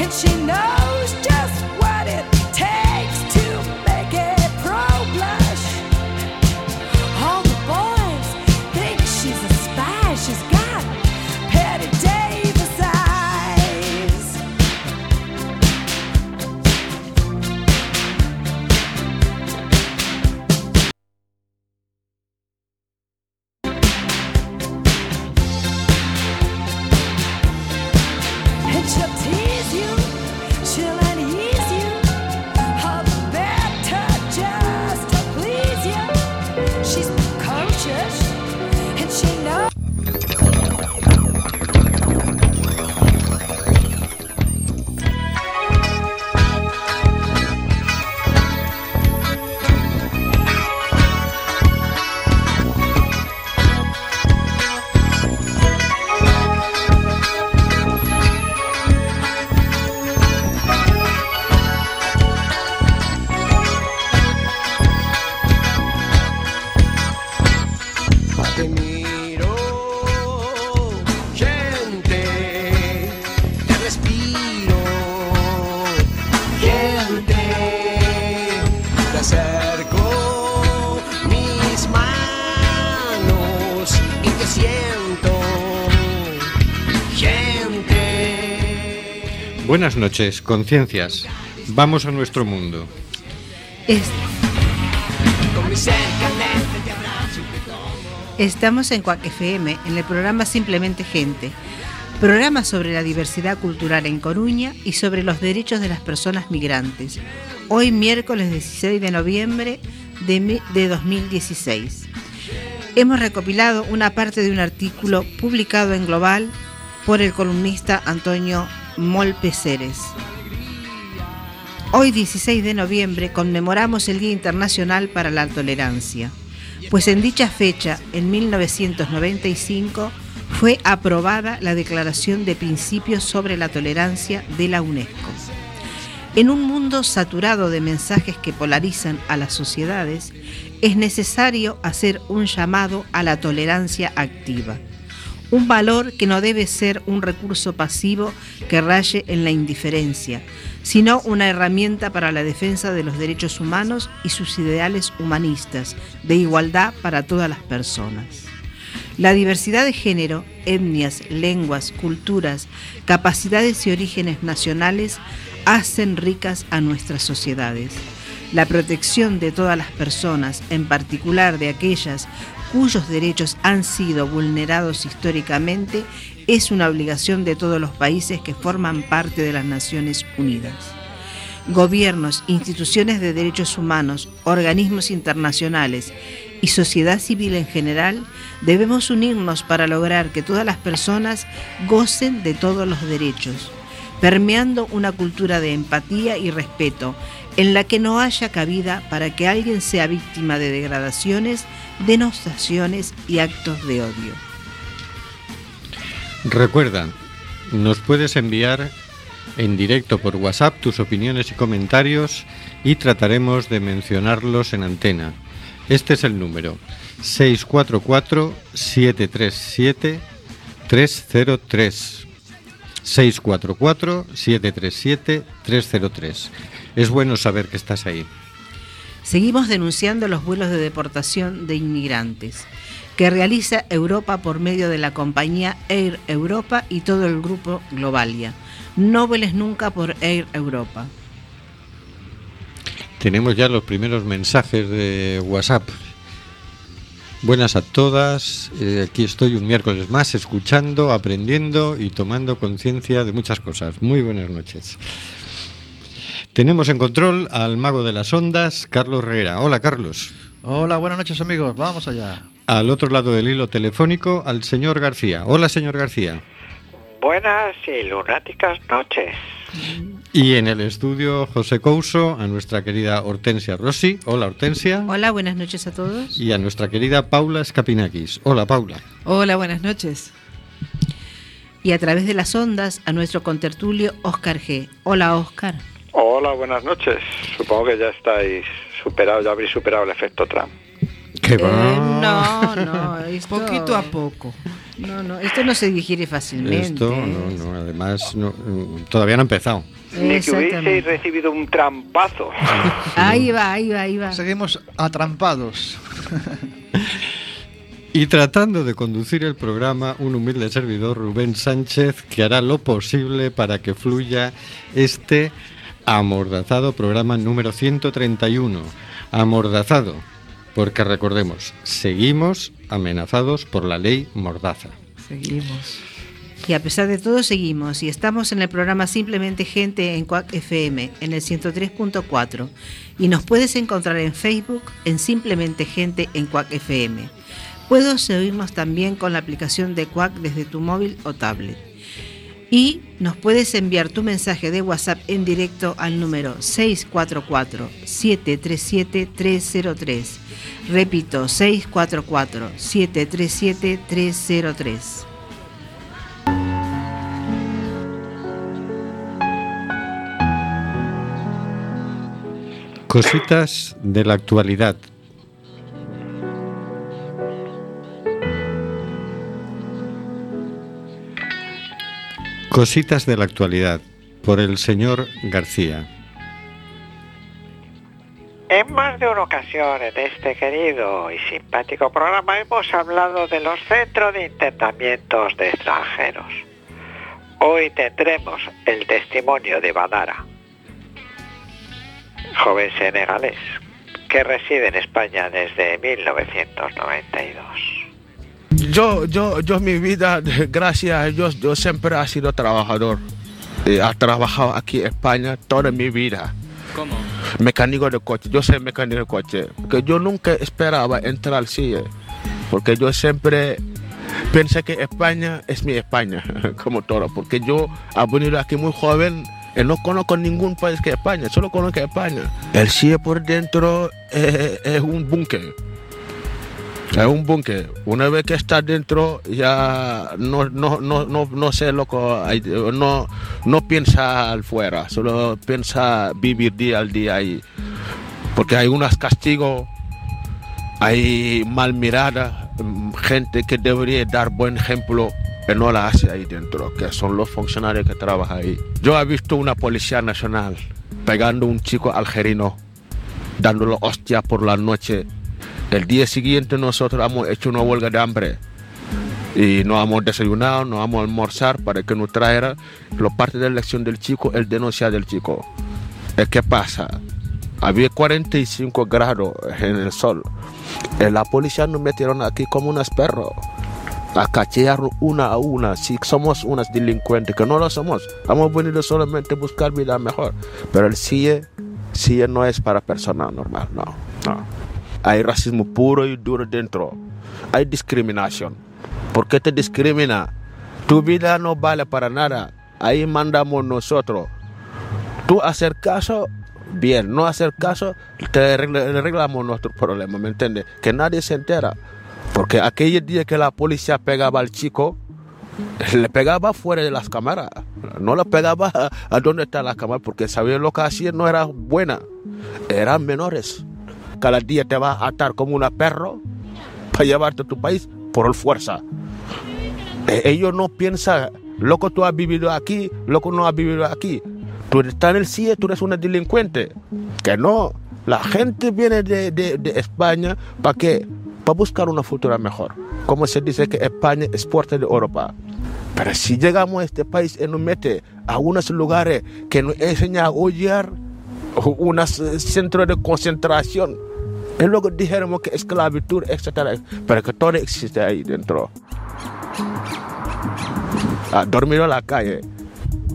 and she knows just Buenas noches, conciencias. Vamos a nuestro mundo. Estamos en Cuac FM, en el programa Simplemente Gente, programa sobre la diversidad cultural en Coruña y sobre los derechos de las personas migrantes. Hoy miércoles 16 de noviembre de, de 2016. Hemos recopilado una parte de un artículo publicado en Global por el columnista Antonio Molpe Ceres. Hoy 16 de noviembre conmemoramos el Día Internacional para la Tolerancia, pues en dicha fecha, en 1995, fue aprobada la Declaración de Principios sobre la Tolerancia de la UNESCO. En un mundo saturado de mensajes que polarizan a las sociedades, es necesario hacer un llamado a la tolerancia activa, un valor que no debe ser un recurso pasivo que raye en la indiferencia, sino una herramienta para la defensa de los derechos humanos y sus ideales humanistas, de igualdad para todas las personas. La diversidad de género, etnias, lenguas, culturas, capacidades y orígenes nacionales hacen ricas a nuestras sociedades. La protección de todas las personas, en particular de aquellas cuyos derechos han sido vulnerados históricamente, es una obligación de todos los países que forman parte de las Naciones Unidas. Gobiernos, instituciones de derechos humanos, organismos internacionales y sociedad civil en general debemos unirnos para lograr que todas las personas gocen de todos los derechos. permeando una cultura de empatía y respeto en la que no haya cabida para que alguien sea víctima de degradaciones, denostaciones y actos de odio. Recuerda, nos puedes enviar en directo por WhatsApp tus opiniones y comentarios y trataremos de mencionarlos en antena. Este es el número 644-737-303. 644-737-303. Es bueno saber que estás ahí. Seguimos denunciando los vuelos de deportación de inmigrantes que realiza Europa por medio de la compañía Air Europa y todo el grupo Globalia. No vueles nunca por Air Europa. Tenemos ya los primeros mensajes de WhatsApp. Buenas a todas, eh, aquí estoy un miércoles más escuchando, aprendiendo y tomando conciencia de muchas cosas. Muy buenas noches. Tenemos en control al mago de las ondas, Carlos Herrera. Hola Carlos. Hola, buenas noches amigos, vamos allá. Al otro lado del hilo telefónico, al señor García. Hola señor García. Buenas y lunáticas noches. Y en el estudio José Couso, a nuestra querida Hortensia Rossi. Hola Hortensia. Hola, buenas noches a todos. Y a nuestra querida Paula Escapinakis. Hola Paula. Hola, buenas noches. Y a través de las ondas a nuestro contertulio Oscar G. Hola Oscar. Hola, buenas noches. Supongo que ya estáis superados, ya habréis superado el efecto Trump. ¿Qué Eh, va? no, no, esto, Poquito a poco. No, no, esto no se digiere fácilmente. Esto, no, no, además, no, todavía no ha empezado. Ni que hubieseis Exactamente. recibido un trampazo. Ahí va, ahí va, ahí va. Seguimos atrampados. Y tratando de conducir el programa, un humilde servidor, Rubén Sánchez, que hará lo posible para que fluya este amordazado programa número 131. Amordazado, porque recordemos, seguimos amenazados por la ley Mordaza. Seguimos. Y a pesar de todo seguimos y estamos en el programa Simplemente Gente en Cuac FM en el 103.4 y nos puedes encontrar en Facebook en Simplemente Gente en Cuac FM. Puedes oírnos también con la aplicación de Cuac desde tu móvil o tablet. Y nos puedes enviar tu mensaje de WhatsApp en directo al número 644-737-303. Repito, 644-737-303. Cositas de la actualidad. Cositas de la actualidad por el señor García. En más de una ocasión en este querido y simpático programa hemos hablado de los centros de internamientos de extranjeros. Hoy tendremos el testimonio de Badara, joven senegalés que reside en España desde 1992. Yo, yo, yo mi vida, gracias a Dios, yo siempre he sido trabajador. Eh, he trabajado aquí en España toda mi vida. ¿Cómo? Mecánico de coche, yo soy mecánico de coche. Porque yo nunca esperaba entrar al CIE. Porque yo siempre pensé que España es mi España, como todo. Porque yo he venido aquí muy joven y no conozco ningún país que España, solo conozco España. El CIE por dentro es, es un búnker. Es un búnker. Una vez que estás dentro, ya no, no, no, no, no sé loco, no, no piensa al fuera, solo piensa vivir día al día ahí. Porque hay unos castigos, hay mal mirada, gente que debería dar buen ejemplo, que no la hace ahí dentro, que son los funcionarios que trabajan ahí. Yo he visto una policía nacional pegando a un chico algerino, dándole hostia por la noche. El día siguiente nosotros hemos hecho una huelga de hambre y no hemos desayunado, no hemos almorzar para que nos traiga la parte de la elección del chico, el denuncia del chico. ¿Y ¿Qué pasa? Había 45 grados en el sol. Y la policía nos metieron aquí como unos perros. A cachear una a una. Si somos unos delincuentes, que no lo somos. Hemos venido solamente a buscar vida mejor. Pero el CIE, CIE no es para personas normal, no, no. Hay racismo puro y duro dentro. Hay discriminación. ¿Por qué te discrimina? Tu vida no vale para nada. ahí mandamos nosotros. Tú hacer caso, bien, no hacer caso, te arregla- arreglamos nuestro problema, ¿me entiendes? Que nadie se entera. Porque aquel día que la policía pegaba al chico, le pegaba fuera de las cámaras. No le pegaba a donde está la cámara porque sabía lo que hacía no era buena. Eran menores. Cada día te va a atar como una perro para llevarte a tu país por fuerza. Eh, ellos no piensan, loco, tú has vivido aquí, loco, no has vivido aquí. Tú estás en el CIE, tú eres una delincuente. Que no. La gente viene de, de- de España para qué? Para buscar una futura mejor. Como se dice que España es puerta de Europa. Pero si llegamos a este país y nos mete a unos lugares que nos enseña a odiar, unos centros de concentración, y luego dijéramos que esclavitud, etcétera, pero que todo existe ahí dentro. A dormir en la calle,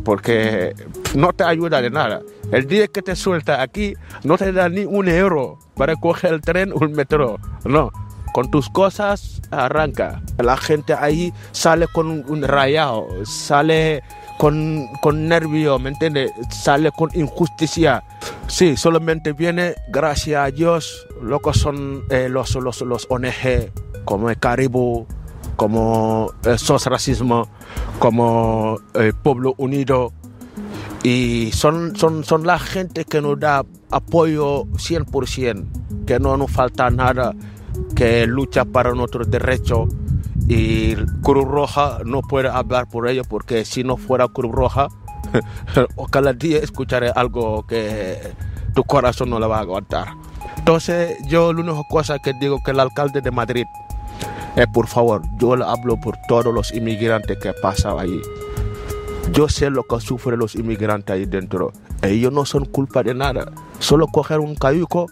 porque no te ayuda de nada. El día que te suelta aquí, no te da ni un euro para coger el tren o el metro. No, con tus cosas arranca. La gente ahí sale con un rayado, sale con, con nervio, ¿me entiendes? Sale con injusticia. Sí, solamente viene, gracias a Dios, lo que son eh, los, los, los ONG, como el Caribú, como el SOS Racismo, como el Pueblo Unido. Y son, son, son la gente que nos da apoyo 100%, que no nos falta nada, que lucha para nuestros derechos. Y Cruz Roja no puede hablar por ello, porque si no fuera Cruz Roja, cada día escucharé algo que tu corazón no le va a aguantar. Entonces, yo la única cosa que digo que el alcalde de Madrid, eh, por favor, yo le hablo por todos los inmigrantes que pasan ahí. Yo sé lo que sufren los inmigrantes ahí dentro. Ellos no son culpa de nada. Solo coger un cayuco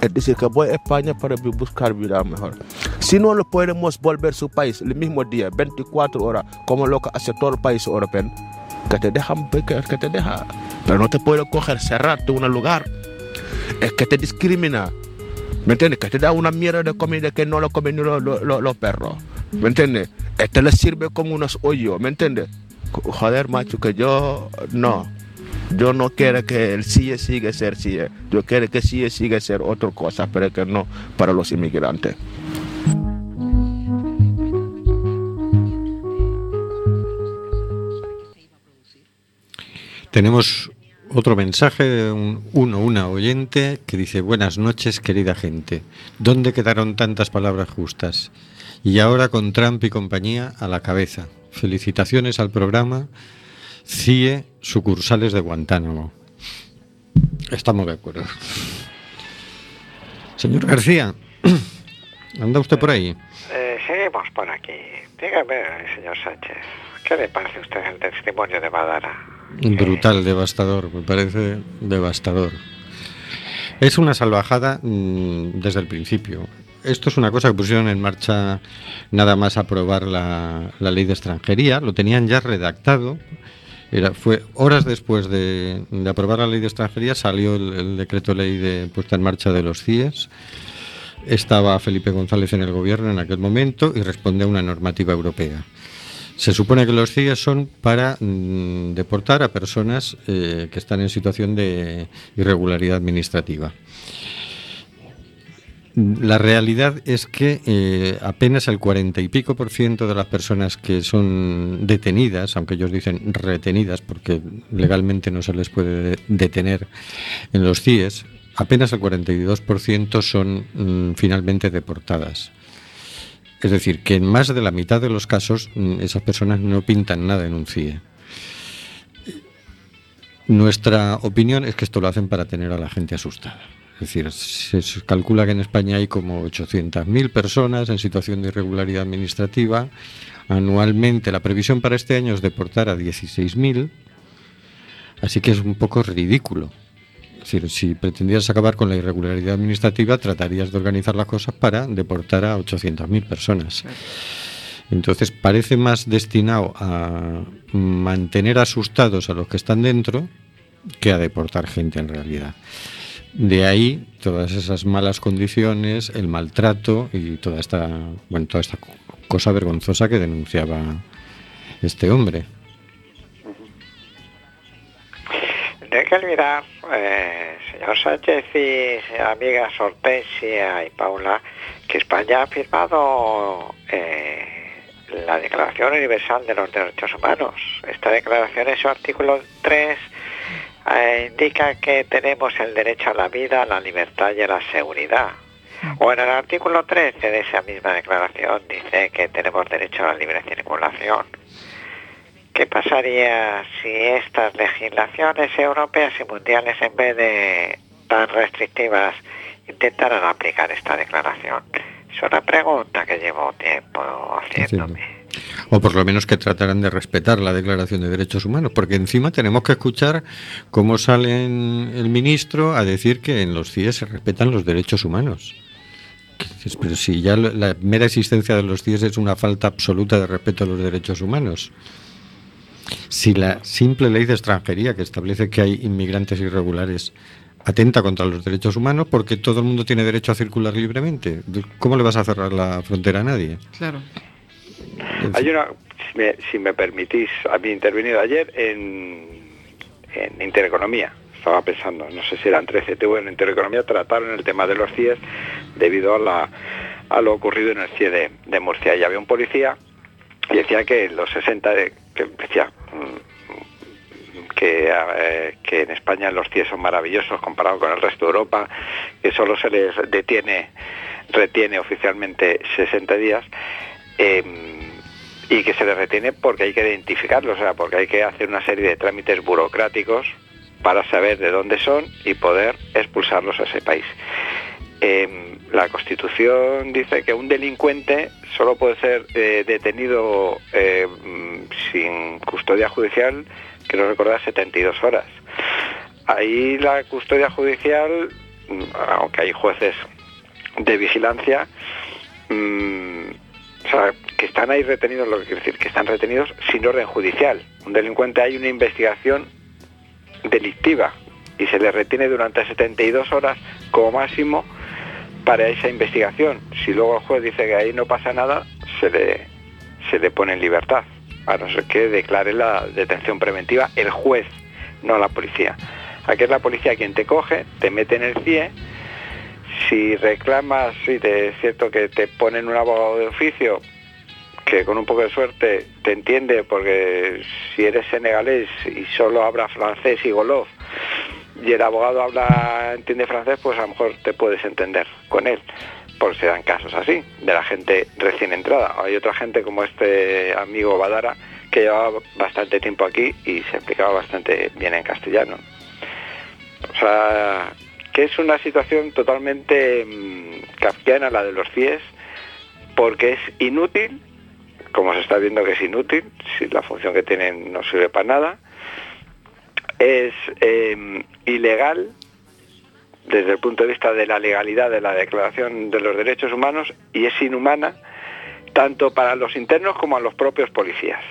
es decir que voy a España para bu- buscar vida mejor. Si no lo podemos volver a su país el mismo día, 24 horas, como lo que hace todo el país europeo, que te dejan, que, te deja. Pero no te puedo coger, cerrarte un lugar. Es que te discrimina. ¿Me entiendes? Que te da una mierda de comida que no lo comen los- los perros. ¿Me entiendes? Este le sirve como unos hoyos. ¿Me entiendes? Joder, macho, que yo no. Yo no quiero que el CIE siga ser CIE. Yo quiero que CIE siga ser otra cosa, pero que no para los inmigrantes. Tenemos otro mensaje de un, uno, una oyente que dice, buenas noches querida gente, ¿dónde quedaron tantas palabras justas? Y ahora con Trump y compañía a la cabeza. Felicitaciones al programa CIE sucursales de Guantánamo. Estamos de acuerdo. Señor García, ¿anda usted por ahí? Eh, seguimos por aquí. Dígame, señor Sánchez, ¿qué le parece a usted el testimonio de Madara? Brutal, devastador, me parece devastador. Es una salvajada mm, desde el principio. Esto es una cosa que pusieron en marcha nada más aprobar la, la ley de extranjería, lo tenían ya redactado. Era, fue horas después de, aprobar la ley de extranjería salió el, el decreto ley de puesta en marcha de los CIES. Estaba Felipe González en el gobierno en aquel momento y responde a una normativa europea. Se supone que los CIES son para mm, deportar a personas eh, que están en situación de irregularidad administrativa. La realidad es que eh, apenas el cuarenta y pico por ciento de las personas que son detenidas, aunque ellos dicen retenidas porque legalmente no se les puede de- detener en los CIES, apenas el 42% son mm, finalmente deportadas. Es decir, que en más de la mitad de los casos mm, esas personas no pintan nada en un CIE. Nuestra opinión es que esto lo hacen para tener a la gente asustada. Es decir, se calcula que en España hay como 800.000 personas en situación de irregularidad administrativa. Anualmente la previsión para este año es deportar a 16.000. Así que es un poco ridículo. Es decir, si pretendieras acabar con la irregularidad administrativa, tratarías de organizar las cosas para deportar a 800.000 personas. Entonces parece más destinado a mantener asustados a los que están dentro que a deportar gente en realidad. De ahí todas esas malas condiciones, el maltrato y toda esta, bueno, toda esta co- cosa vergonzosa que denunciaba este hombre. No hay que olvidar, eh, señor Sánchez y amigas Hortensia y Paula, que España ha firmado eh, la Declaración Universal de los Derechos Humanos. Esta declaración en su artículo 3 eh, indica que tenemos el derecho a la vida, a la libertad y a la seguridad. O en el artículo 13 de esa misma declaración dice que tenemos derecho a la libre circulación. ¿Qué pasaría si estas legislaciones europeas y mundiales, en vez de tan restrictivas, intentaran aplicar esta declaración? Es una pregunta que llevo tiempo haciéndome. O por lo menos que tratarán de respetar la Declaración de Derechos Humanos, porque encima tenemos que escuchar cómo sale el ministro a decir que en los CIE se respetan los derechos humanos. Pero si ya la mera existencia de los CIE es una falta absoluta de respeto a los derechos humanos. Si la simple ley de extranjería que establece que hay inmigrantes irregulares atenta contra los derechos humanos porque todo el mundo tiene derecho a circular libremente, ¿cómo le vas a cerrar la frontera a nadie? Claro. Hay una, si me, si me permitís, había intervenido ayer en, en Intereconomía. Estaba pensando, no sé si eran 13 TV en Intereconomía, trataron el tema de los CIEs debido a, la, a lo ocurrido en el CIE de, de Murcia. Y había un policía y decía que los 60, de, que decía mm, que, eh, que en España los CIE son maravillosos comparado con el resto de Europa, que solo se les detiene, retiene oficialmente 60 días. eh, y que se les retiene porque hay que identificarlos, o sea, porque hay que hacer una serie de trámites burocráticos para saber de dónde son y poder expulsarlos a ese país. Eh, la Constitución dice que un delincuente solo puede ser eh, detenido mm, sin custodia judicial, quiero recordar, 72 horas. Ahí la custodia judicial, mm, aunque hay jueces de vigilancia, mm, o sea, que están ahí retenidos, lo que quiere decir, que están retenidos sin orden judicial. Un delincuente hay una investigación delictiva y se le retiene durante 72 horas como máximo para esa investigación. Si luego el juez dice que ahí no pasa nada, se le, se le pone en libertad, a no ser que declare la detención preventiva el juez, no la policía. Aquí es la policía quien te coge, te mete en el CIE, si reclamas, sí, te- es cierto que te ponen un abogado de oficio que con un poco de suerte te entiende porque si eres senegalés y solo habla francés y golof y el abogado habla entiende francés pues a lo mejor te puedes entender con él porque se dan casos así de la gente recién entrada. Hay otra gente como este amigo Badara que llevaba bastante tiempo aquí y se explicaba bastante bien en castellano. O sea es una situación totalmente mm, kafkiana la de los CIES porque es inútil como se está viendo que es inútil, si la función que tienen no sirve para nada, es eh, ilegal desde el punto de vista de la legalidad de la Declaración de los Derechos Humanos y es inhumana tanto para los internos como a los propios policías.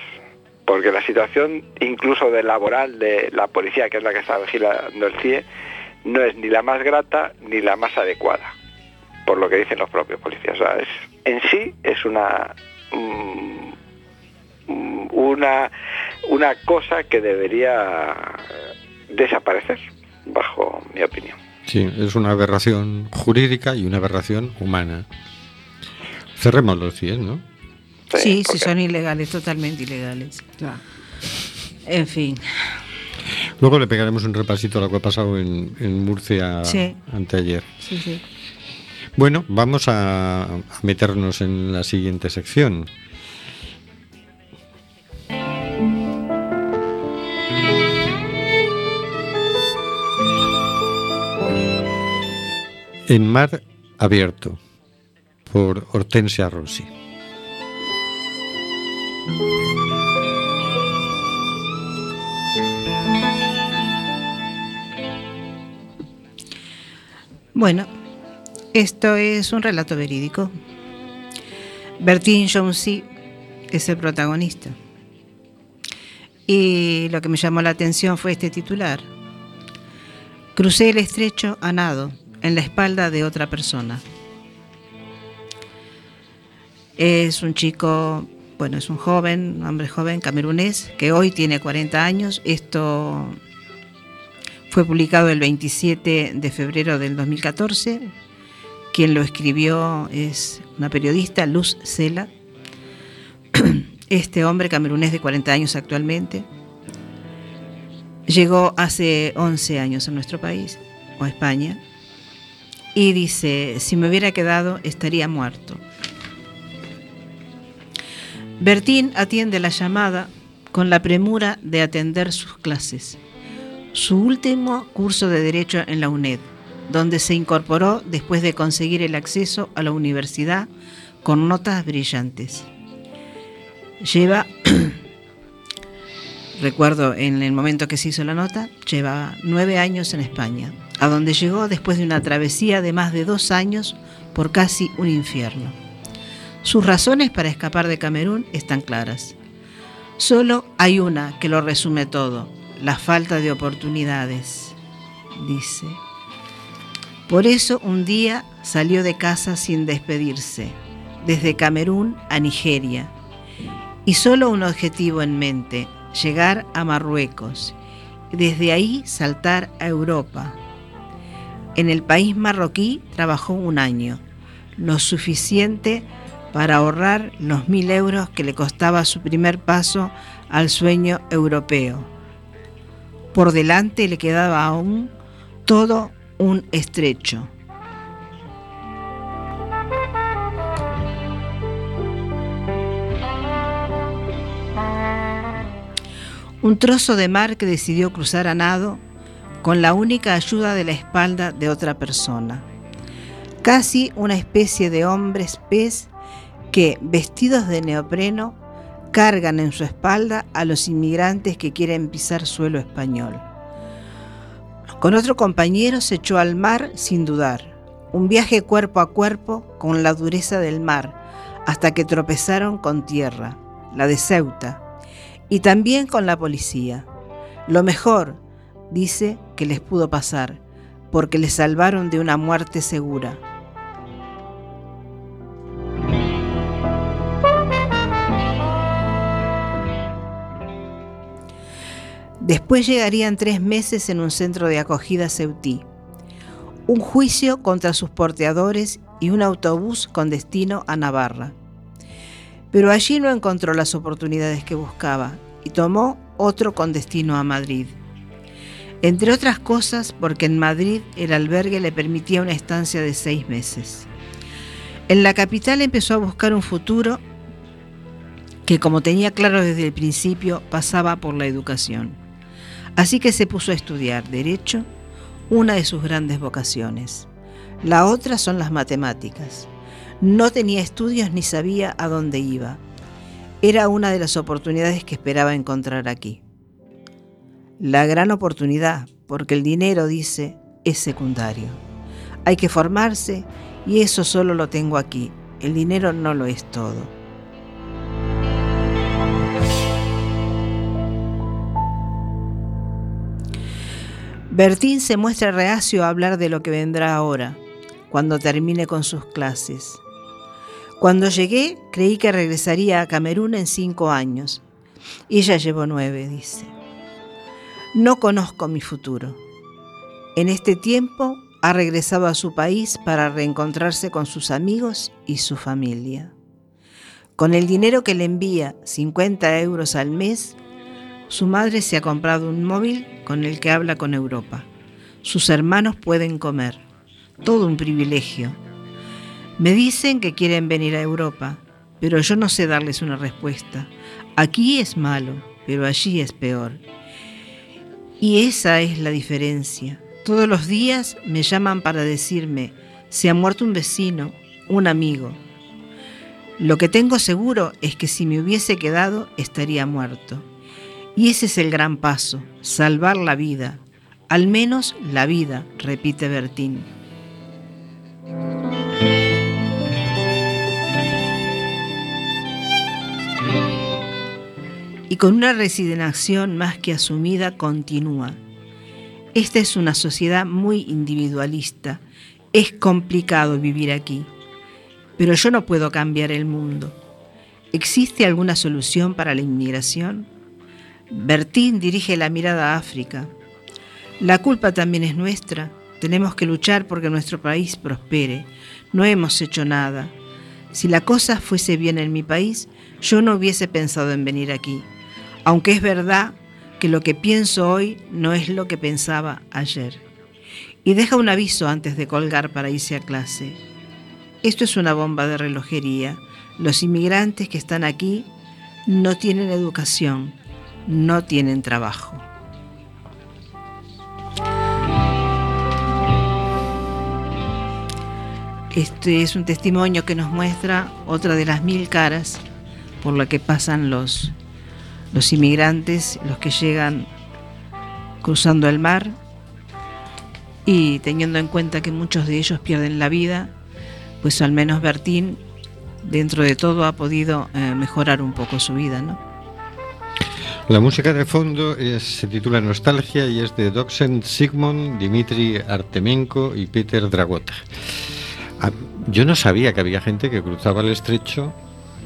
Porque la situación incluso de laboral de la policía, que es la que está vigilando el CIE, no es ni la más grata ni la más adecuada, por lo que dicen los propios policías. O sea, es, en sí es una mm, mm, una una cosa que debería desaparecer bajo mi opinión Sí, es una aberración jurídica y una aberración humana. Cerremos los 100, ¿no? Sí, sí, son ilegales, totalmente ilegales. Ya. En fin, Luego le pegaremos un repasito a lo que ha pasado en, en Murcia Sí. anteayer. sí, sí. Bueno, vamos a, a meternos en la siguiente sección. En mar abierto, por Hortensia Rossi. Bueno, esto es un relato verídico. Bertín Jonesy es el protagonista. Y lo que me llamó la atención fue este titular. Crucé el estrecho a nado en la espalda de otra persona. Es un chico, bueno, es un joven, un hombre joven camerunés, que hoy tiene 40 años. Esto Fue publicado el 27 de febrero del 2014. Quien lo escribió es una periodista, Luz Cela. Este hombre camerunés de 40 años actualmente llegó hace 11 años a nuestro país, o a España, y dice, si me hubiera quedado estaría muerto. Bertín atiende la llamada con la premura de atender sus clases. Su último curso de Derecho en la UNED, donde se incorporó después de conseguir el acceso a la universidad con notas brillantes. Lleva, recuerdo en el momento que se hizo la nota, lleva nueve años en España, a donde llegó después de una travesía de más de dos años por casi un infierno. Sus razones para escapar de Camerún están claras. Solo hay una que lo resume todo, la falta de oportunidades, dice. Por eso un día salió de casa sin despedirse, desde Camerún a Nigeria, y solo un objetivo en mente, llegar a Marruecos, y desde ahí saltar a Europa. En el país marroquí trabajó un año, lo suficiente para ahorrar los mil euros que le costaba su primer paso al sueño europeo. Por delante le quedaba aún todo un estrecho. Un trozo de mar que decidió cruzar a nado con la única ayuda de la espalda de otra persona. Casi una especie de hombres pez que, vestidos de neopreno, cargan en su espalda a los inmigrantes que quieren pisar suelo español. Con otro compañero se echó al mar sin dudar, un viaje cuerpo a cuerpo con la dureza del mar, hasta que tropezaron con tierra, la de Ceuta, y también con la policía. Lo mejor, dice, que les pudo pasar, porque les salvaron de una muerte segura. Después llegarían tres meses en un centro de acogida ceutí, un juicio contra sus porteadores y un autobús con destino a Navarra. Pero allí no encontró las oportunidades que buscaba y tomó otro con destino a Madrid. Entre otras cosas porque en Madrid el albergue le permitía una estancia de seis meses. En la capital empezó a buscar un futuro que, como tenía claro desde el principio, pasaba por la educación. Así que se puso a estudiar Derecho, una de sus grandes vocaciones. La otra son las matemáticas. No tenía estudios ni sabía a dónde iba. Era una de las oportunidades que esperaba encontrar aquí. La gran oportunidad, porque el dinero, dice, es secundario. Hay que formarse y eso solo lo tengo aquí. El dinero no lo es todo. Bertín se muestra reacio a hablar de lo que vendrá ahora, cuando termine con sus clases. Cuando llegué, creí que regresaría a Camerún en cinco años. Y ya llevo nueve, dice. No conozco mi futuro. En este tiempo ha regresado a su país para reencontrarse con sus amigos y su familia. Con el dinero que le envía, 50 euros al mes, su madre se ha comprado un móvil con el que habla con Europa. Sus hermanos pueden comer. Todo un privilegio. Me dicen que quieren venir a Europa, pero yo no sé darles una respuesta. Aquí es malo, pero allí es peor. Y esa es la diferencia. Todos los días me llaman para decirme, se ha muerto un vecino, un amigo. Lo que tengo seguro es que si me hubiese quedado estaría muerto. Y ese es el gran paso, salvar la vida, al menos la vida, repite Bertín. Y con una resignación más que asumida continúa. Esta es una sociedad muy individualista. Es complicado vivir aquí. Pero yo no puedo cambiar el mundo. ¿Existe alguna solución para la inmigración? Bertín dirige la mirada a África. La culpa también es nuestra. Tenemos que luchar porque nuestro país prospere. No hemos hecho nada. Si la cosa fuese bien en mi país, yo no hubiese pensado en venir aquí. Aunque es verdad que lo que pienso hoy no es lo que pensaba ayer. Y deja un aviso antes de colgar para irse a clase. Esto es una bomba de relojería. Los inmigrantes que están aquí no tienen educación, no tienen trabajo. Este es un testimonio que nos muestra otra de las mil caras por la que pasan los, los inmigrantes, los que llegan cruzando el mar y teniendo en cuenta que muchos de ellos pierden la vida, pues al menos Bertín, dentro de todo, ha podido eh, mejorar un poco su vida, ¿no? La música de fondo es- se titula Nostalgia y es de Doxen Sigmund, Dimitri Artemenko y Peter Dragota. Ah, Yo no sabía que había gente que cruzaba el estrecho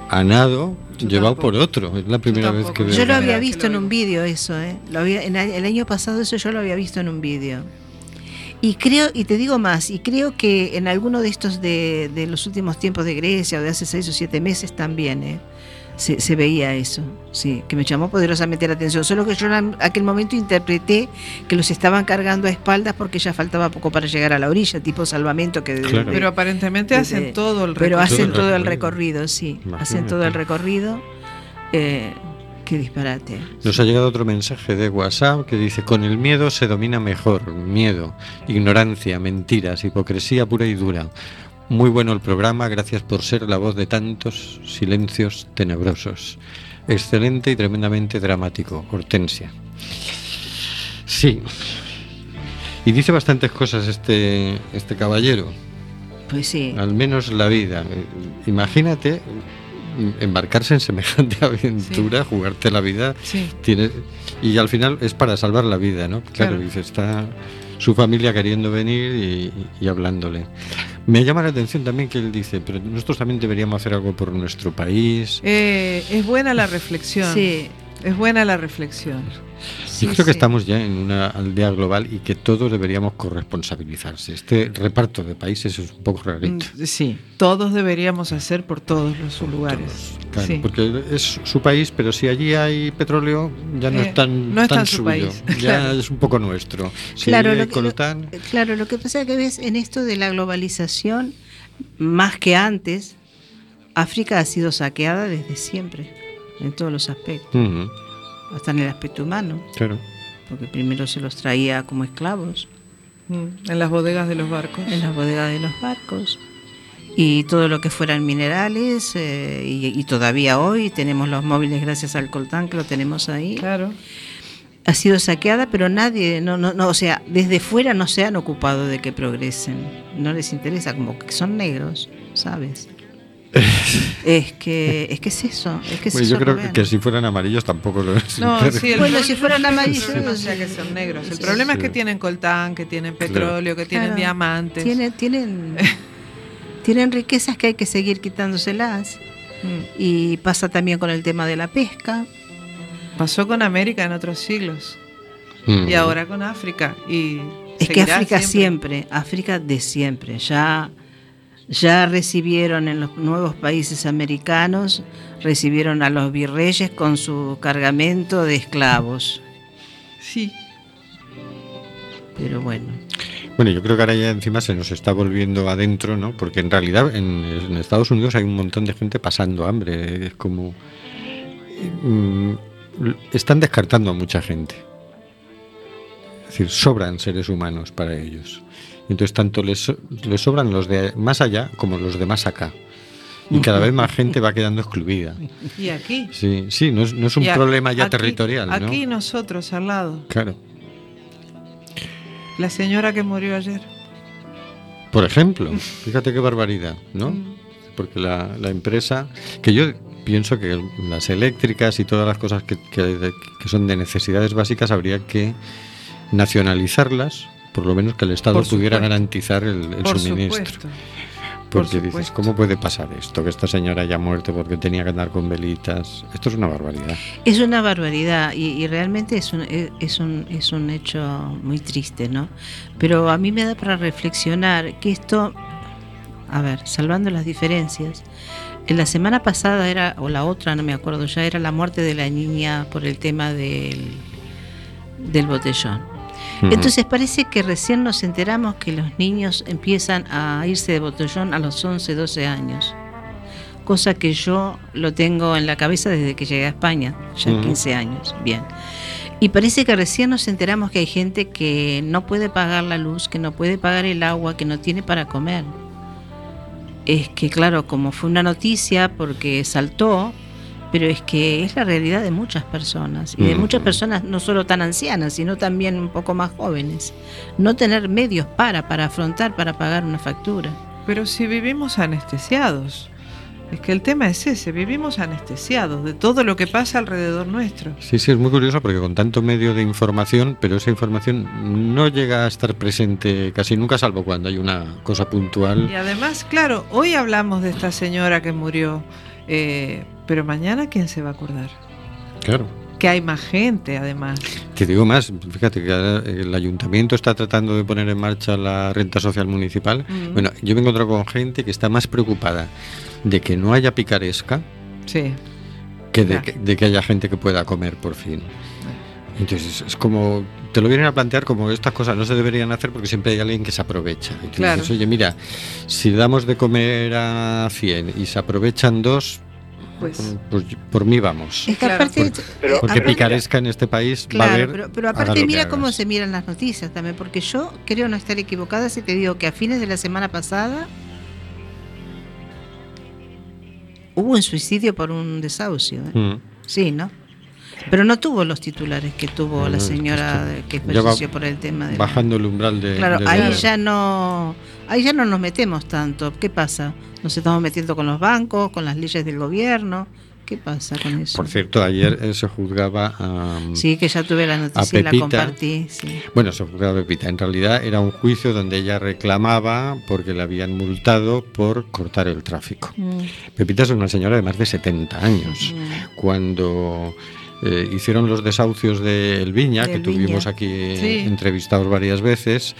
a nado Yo llevado tampoco. por otro. Es la primera vez que veo. Yo lo había visto en un vídeo eso, ¿eh? Lo había- en el el año pasado eso yo lo había visto en un vídeo. Y creo, y te digo más, y creo que en alguno de estos de, de los últimos tiempos de Grecia o de hace seis o siete meses también, ¿eh? Se, se veía eso, sí, que me llamó poderosamente la atención. Solo que yo en aquel momento interpreté que los estaban cargando a espaldas porque ya faltaba poco para llegar a la orilla, tipo salvamento que Claro. Pero aparentemente Desde- hacen todo el pero recorrido. hacen Todo el recorrido. recorrido, sí. Imagínate. Hacen todo el recorrido. Eh, qué disparate. Nos ha llegado otro mensaje de WhatsApp que dice, con el miedo se domina mejor, miedo, ignorancia, mentiras, hipocresía pura y dura. Muy bueno el programa, gracias por ser la voz de tantos silencios tenebrosos. Excelente y tremendamente dramático, Hortensia. Sí. Y dice bastantes cosas este, este caballero, Pues sí. al menos la vida. Imagínate embarcarse en semejante aventura, jugarte la vida Sí. tiene y al final es para salvar la vida, ¿no? Claro, Claro. dice, está su familia queriendo venir y, y hablándole. Me llama la atención también que él dice, pero nosotros también deberíamos hacer algo por nuestro país. Eh, es buena la reflexión. Sí, Es buena la reflexión. Sí, Yo creo que sí. estamos ya en una aldea global y que todos deberíamos corresponsabilizarse. Este reparto de países es un poco rarito. Mm, Sí, todos deberíamos hacer por todos los lugares. Claro, Sí. porque es su país, pero si allí hay petróleo, ya no Eh, es tan, no es tan tan su suyo, país, ya claro. es un poco nuestro. Si Claro, lo que- lo- Claro, lo que pasa es que ves en esto de la globalización, más que antes, África ha sido saqueada desde siempre, en todos los aspectos, ujú, hasta en el aspecto humano, claro. porque primero se los traía como esclavos Mm, En las bodegas de los barcos. en las bodegas de los barcos. Y todo lo que fueran minerales, eh, y, y todavía hoy tenemos los móviles gracias al coltán que lo tenemos ahí. Claro. ha sido saqueada, pero nadie, no, no, no, o sea, desde fuera no se han ocupado de que progresen. No les interesa, como que son negros, ¿sabes? es que es que es eso, es que es Bueno, eso, yo creo que si fueran amarillos tampoco lo es. No, sí, el Bueno, si fueran amarillos, sea que sí. son negros. El Sí. problema es Sí. que tienen coltán, que tienen Claro. petróleo, que tienen Claro. diamantes. tienen, tienen, tienen riquezas que hay que seguir quitándoselas. Mm. Y pasa también con el tema de la pesca. Pasó con América en otros siglos. Mm. Y ahora con África. Y Es que África siempre. África de siempre, ya, ya recibieron en los nuevos países americanos, recibieron a los virreyes con su cargamento de esclavos. Sí. Pero bueno, Bueno, yo creo que ahora ya encima se nos está volviendo adentro, ¿no? Porque en realidad en, en Estados Unidos hay un montón de gente pasando hambre. Es como. mm, están descartando a mucha gente. Es decir, sobran seres humanos para ellos. Entonces, tanto les, so- les sobran los de más allá como los de más acá. Y cada vez más gente va quedando excluida. Y aquí. Sí, sí, no es, no es un a- problema ya aquí- territorial, ¿no? Aquí nosotros al lado. Claro. La señora que murió ayer. Por ejemplo, fíjate qué barbaridad, ¿no? Porque la, la empresa, que yo pienso que las eléctricas y todas las cosas que, que- que son de necesidades básicas habría que nacionalizarlas, por lo menos que el Estado Por pudiera supuesto. garantizar el, el Por suministro. supuesto. Porque dices. ¿cómo puede pasar esto? Que esta señora haya muerto porque tenía que andar con velitas. Esto es una barbaridad. Es una barbaridad y, y realmente es un, es, es un, es un hecho muy triste, ¿no? Pero a mí me da para reflexionar que esto, a ver, salvando las diferencias, en la semana pasada era, o la otra, no me acuerdo ya, era la muerte de la niña por el tema del, del botellón. Entonces parece que recién nos enteramos que los niños empiezan a irse de botellón a los 11, 12 años. Cosa que yo lo tengo en la cabeza desde que llegué a España, ya Ujú. 15 años. Bien. Y parece que recién nos enteramos que hay gente que no puede pagar la luz, que no puede pagar el agua, que no tiene para comer. Es que claro, como fue una noticia porque saltó, pero es que es la realidad de muchas personas y de muchas personas no solo tan ancianas, sino también un poco más jóvenes. No tener medios para para afrontar para pagar una factura. Pero si vivimos anestesiados. Es que el tema es ese, vivimos anestesiados de todo lo que pasa alrededor nuestro. Sí, sí, es muy curioso porque con tanto medio de información, pero esa información no llega a estar presente casi nunca, salvo cuando hay una cosa puntual. Y además, claro, hoy hablamos de esta señora que murió, eh, pero mañana ¿quién se va a acordar? Claro. Que hay más gente, además. Te digo más, fíjate que el ayuntamiento está tratando de poner en marcha la renta social municipal. Mm. Bueno, yo me he encontrado con gente que está más preocupada de que no haya picaresca Sí. que de, de que haya gente que pueda comer por fin. Entonces es como, te lo vienen a plantear como estas cosas no se deberían hacer porque siempre hay alguien que se aprovecha. Y tú Claro. dices, oye, mira, si damos de comer a 100 y se aprovechan dos, Pues pues por mí vamos. Es que Claro. aparte, Por- eh, Porque aparte- picaresca en este país va a haber. pero, aparte mira cómo se miran las noticias también, porque yo creo no estar equivocada si te digo que a fines de la semana pasada hubo un suicidio por un desahucio. ¿eh? Mm. Sí, ¿no? Pero no tuvo los titulares que tuvo No, la es que señora que falleció por el tema de... la- Bajando el umbral de. Claro, de- ahí ya no, ahí ya no nos metemos tanto. ¿Qué pasa? Nos estamos metiendo con los bancos, con las leyes del gobierno. ¿Qué pasa con eso? Por cierto, ayer eh, se juzgaba a. Sí, que ya tuve la noticia y la compartí. Sí. Bueno, se juzgaba a Pepita. En realidad era un juicio donde ella reclamaba porque le habían multado por cortar el tráfico. Mm, Pepita es una señora de más de 70 años. mm. Cuando eh, hicieron los desahucios del Viña, que Del tuvimos aquí eh, Sí. entrevistados varias veces,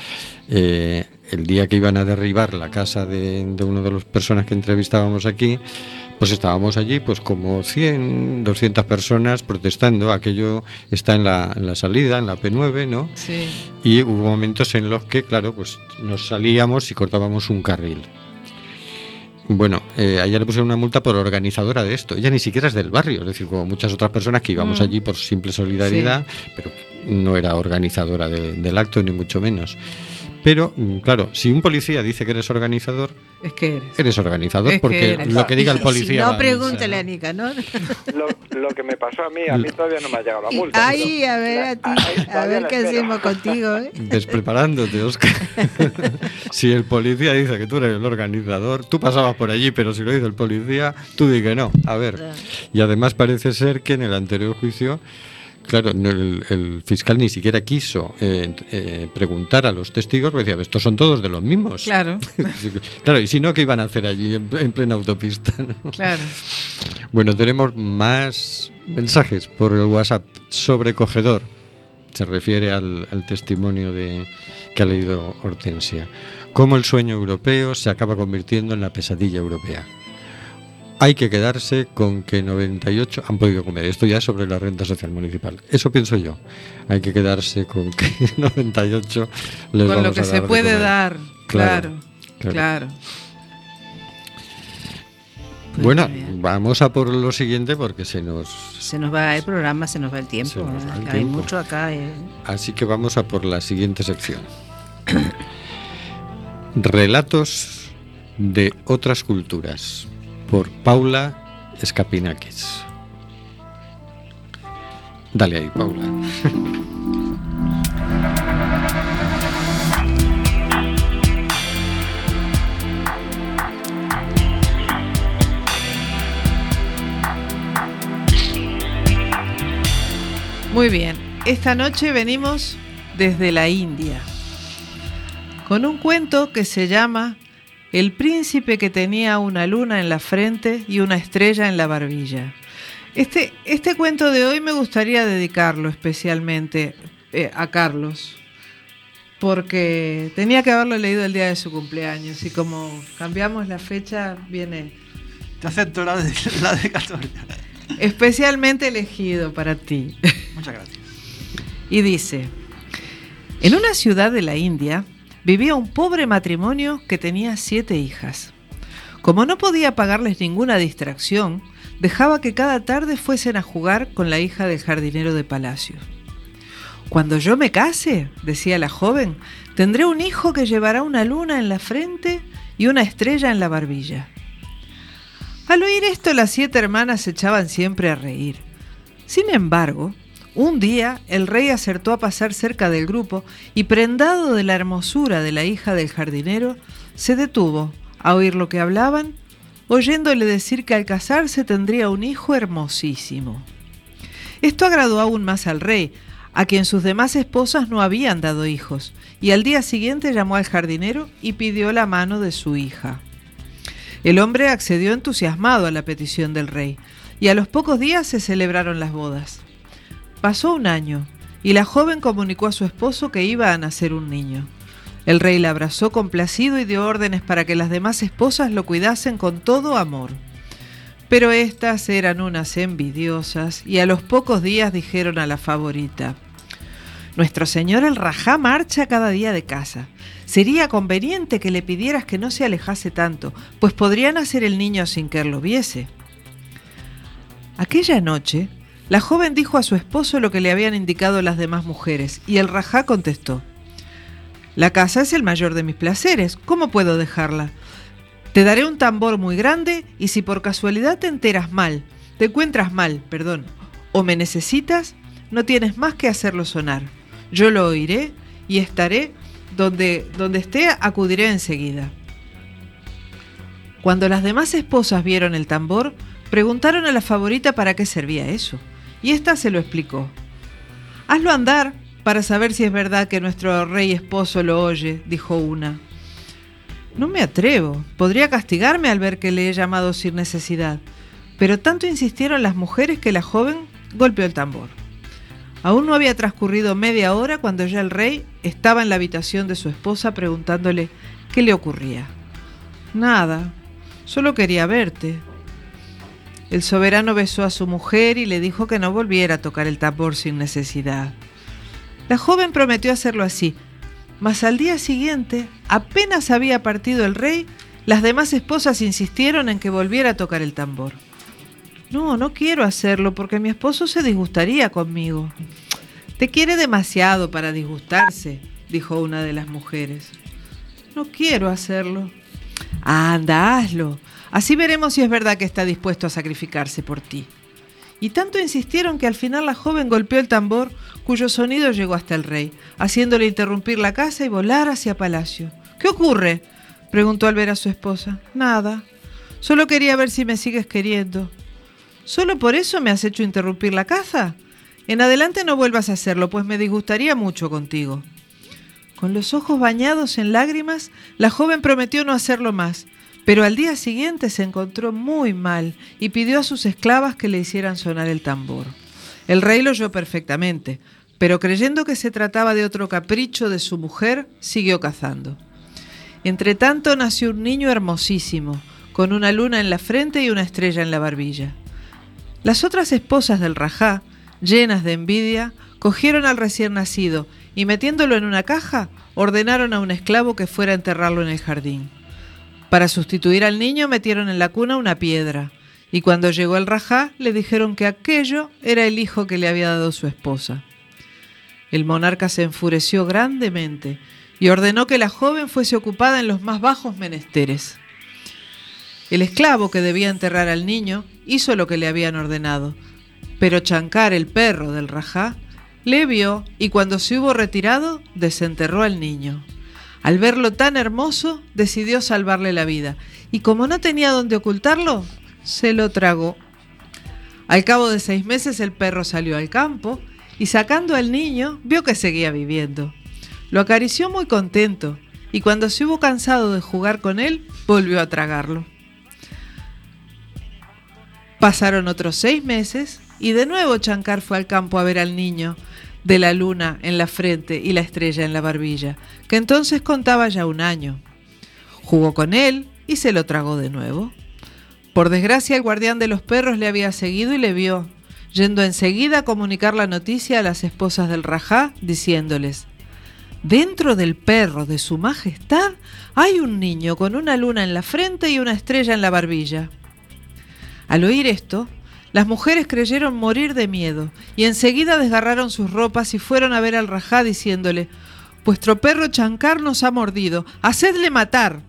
eh, el día que iban a derribar la casa de, de una de las personas que entrevistábamos aquí, pues estábamos allí pues como 100, 200 personas protestando. Aquello está en la, en la salida, en la P9, ¿no? Sí. Y hubo momentos en los que, claro, pues nos salíamos y cortábamos un carril. Bueno, eh, a ella le pusieron una multa por organizadora de esto. Ella ni siquiera es del barrio, es decir, como muchas otras personas que íbamos Mm. allí por simple solidaridad, pero no era organizadora de- del acto, ni mucho menos. Pero, mm, claro, si un policía dice que eres organizador, Es que eres. eres organizador, Es que porque eres. lo que diga el Y policía. Si no, pregúntale a Nica, ¿no? Lo, lo que me pasó a mí, a mí todavía no me ha llegado la multa. Ay, a ver, a ti, a ver qué espero. hacemos contigo, ¿eh? Despreparándote, Oscar. si el policía dice que tú eres el organizador, tú pasabas por allí, pero si lo dice el policía, tú di que no. A ver. Y además parece ser que en el anterior juicio, claro, no, el, el fiscal ni siquiera quiso eh, eh, preguntar a los testigos, porque decía, estos son todos de los mismos. Claro, claro, y si no, ¿qué iban a hacer allí en, en plena autopista? no? claro. Bueno, tenemos más mensajes por el WhatsApp sobrecogedor. Se refiere al, al testimonio de, que ha leído Hortensia. Cómo el sueño europeo se acaba convirtiendo en la pesadilla europea. Hay que quedarse con que 98 han podido comer. Esto ya es sobre la renta social municipal. Eso pienso yo. Hay que quedarse con que 98 les Con lo que a se dar puede dar. Claro, Claro. Pues Bueno, vamos a por lo siguiente porque se nos Se nos va el programa, se nos va el tiempo. Va el ¿eh? Hay tiempo. mucho acá. ¿eh? Así que vamos a por la siguiente sección. Relatos de otras culturas por Paula Escapinakis. Dale ahí, Paula. Muy bien, esta noche venimos desde la India con un cuento que se llama el príncipe que tenía una luna en la frente y una estrella en la barbilla. Este, este cuento de hoy me gustaría dedicarlo especialmente eh, a Carlos, porque tenía que haberlo leído el día de su cumpleaños y como cambiamos la fecha, viene Te acepto la, de, la dedicatoria. especialmente elegido para ti. Muchas gracias. Y dice, en una ciudad de la India vivía un pobre matrimonio que tenía siete hijas. Como no podía pagarles ninguna distracción, dejaba que cada tarde fuesen a jugar con la hija del jardinero de palacio. Cuando yo me case, decía la joven, tendré un hijo que llevará una luna en la frente y una estrella en la barbilla. Al oír esto, las siete hermanas se echaban siempre a reír. Sin embargo, un día el rey acertó a pasar cerca del grupo y prendado de la hermosura de la hija del jardinero, se detuvo a oír lo que hablaban, oyéndole decir que al casarse tendría un hijo hermosísimo. Esto agradó aún más al rey, a quien sus demás esposas no habían dado hijos, y al día siguiente llamó al jardinero y pidió la mano de su hija. El hombre accedió entusiasmado a la petición del rey, y a los pocos días se celebraron las bodas. Pasó un año, y la joven comunicó a su esposo que iba a nacer un niño. El rey la abrazó complacido y dio órdenes para que las demás esposas lo cuidasen con todo amor. Pero éstas eran unas envidiosas y a los pocos días dijeron a la favorita, Nuestro señor el Rajá marcha cada día de casa. Sería conveniente que le pidieras que no se alejase tanto, pues podría nacer el niño sin que él lo viese. Aquella noche, la joven dijo a su esposo lo que le habían indicado las demás mujeres, y el Rajá contestó, La casa es el mayor de mis placeres, ¿cómo puedo dejarla? Te daré un tambor muy grande y si por casualidad te enteras mal, te encuentras mal, perdón, o me necesitas, no tienes más que hacerlo sonar. Yo lo oiré y estaré donde, donde esté, acudiré enseguida. Cuando las demás esposas vieron el tambor, preguntaron a la favorita para qué servía eso, y ésta se lo explicó. Hazlo andar para saber si es verdad que nuestro rey esposo lo oye, dijo una. No me atrevo. Podría castigarme al ver que le he llamado sin necesidad. Pero tanto insistieron las mujeres que la joven golpeó el tambor. Aún no había transcurrido media hora cuando ya el rey estaba en la habitación de su esposa preguntándole qué le ocurría. Nada, solo quería verte. El soberano besó a su mujer y le dijo que no volviera a tocar el tambor sin necesidad. La joven prometió hacerlo así, mas al día siguiente, apenas había partido el rey, las demás esposas insistieron en que volviera a tocar el tambor. No, no quiero hacerlo porque mi esposo se disgustaría conmigo. Te quiere demasiado para disgustarse, dijo una de las mujeres. No quiero hacerlo. Anda, hazlo. Así veremos si es verdad que está dispuesto a sacrificarse por ti. Y tanto insistieron que al final la joven golpeó el tambor, cuyo sonido llegó hasta el rey, haciéndole interrumpir la casa y volar hacia palacio. ¿Qué ocurre? preguntó al ver a su esposa. Nada. Solo quería ver si me sigues queriendo. ¿Solo por eso me has hecho interrumpir la caza? En adelante no vuelvas a hacerlo, pues me disgustaría mucho contigo. Con los ojos bañados en lágrimas, la joven prometió no hacerlo más, pero al día siguiente se encontró muy mal y pidió a sus esclavas que le hicieran sonar el tambor. El rey lo oyó perfectamente, pero creyendo que se trataba de otro capricho de su mujer, siguió cazando. Entretanto nació un niño hermosísimo, con una luna en la frente y una estrella en la barbilla. Las otras esposas del rajá, llenas de envidia, cogieron al recién nacido y metiéndolo en una caja, ordenaron a un esclavo que fuera a enterrarlo en el jardín. Para sustituir al niño metieron en la cuna una piedra, y cuando llegó el rajá le dijeron que aquello era el hijo que le había dado su esposa. El monarca se enfureció grandemente y ordenó que la joven fuese ocupada en los más bajos menesteres. El esclavo que debía enterrar al niño hizo lo que le habían ordenado, pero Chankar, el perro del rajá, le vio y cuando se hubo retirado, desenterró al niño. Al verlo tan hermoso, decidió salvarle la vida, y como no tenía dónde ocultarlo, se lo tragó. Al cabo de seis meses el perro salió al campo y sacando al niño vio que seguía viviendo. Lo acarició muy contento y cuando se hubo cansado de jugar con él, volvió a tragarlo. Pasaron otros seis meses y de nuevo Chankar fue al campo a ver al niño de la luna en la frente y la estrella en la barbilla, que entonces contaba ya un año. Jugó con él y se lo tragó de nuevo. Por desgracia el guardián de los perros le había seguido y le vio, yendo enseguida a comunicar la noticia a las esposas del Rajá, diciéndoles, Dentro del perro de su majestad hay un niño con una luna en la frente y una estrella en la barbilla. Al oír esto, las mujeres creyeron morir de miedo y enseguida desgarraron sus ropas y fueron a ver al Rajá diciéndole, Vuestro perro Chankar nos ha mordido, hacedle matar.